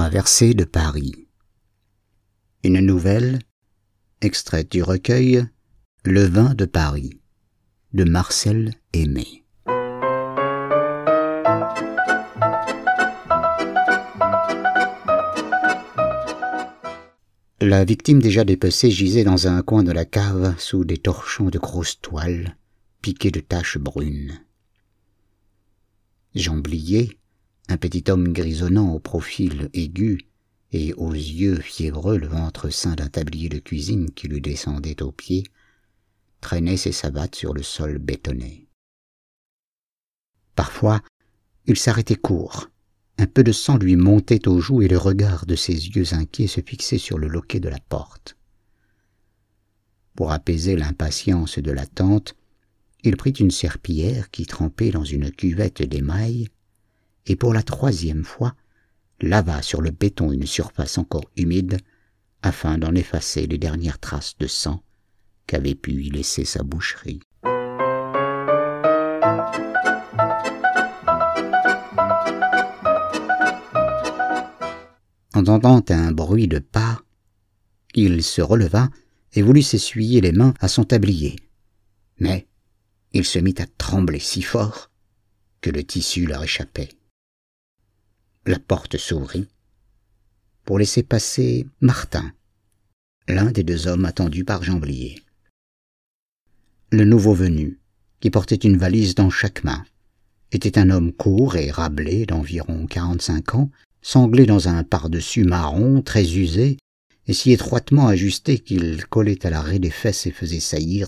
Traversée de Paris. Une nouvelle, extraite du recueil Le vin de Paris, de Marcel Aimé. La victime déjà dépecée gisait dans un coin de la cave sous des torchons de grosses toiles, piquées de taches brunes. Jamblier, un petit homme grisonnant au profil aigu et aux yeux fiévreux, le ventre sain d'un tablier de cuisine qui lui descendait aux pieds, traînait ses savates sur le sol bétonné. Parfois, il s'arrêtait court. Un peu de sang lui montait aux joues et le regard de ses yeux inquiets se fixait sur le loquet de la porte. Pour apaiser l'impatience de l'attente, il prit une serpillière qui trempait dans une cuvette d'émail et pour la troisième fois lava sur le béton une surface encore humide afin d'en effacer les dernières traces de sang qu'avait pu y laisser sa boucherie. Entendant un bruit de pas, il se releva et voulut s'essuyer les mains à son tablier. Mais il se mit à trembler si fort que le tissu leur échappait. La porte s'ouvrit pour laisser passer Martin, l'un des deux hommes attendus par Jamblier. Le nouveau venu, qui portait une valise dans chaque main, était un homme court et rablé d'environ quarante-cinq ans, sanglé dans un pardessus marron très usé et si étroitement ajusté qu'il collait à l'arrêt des fesses et faisait saillir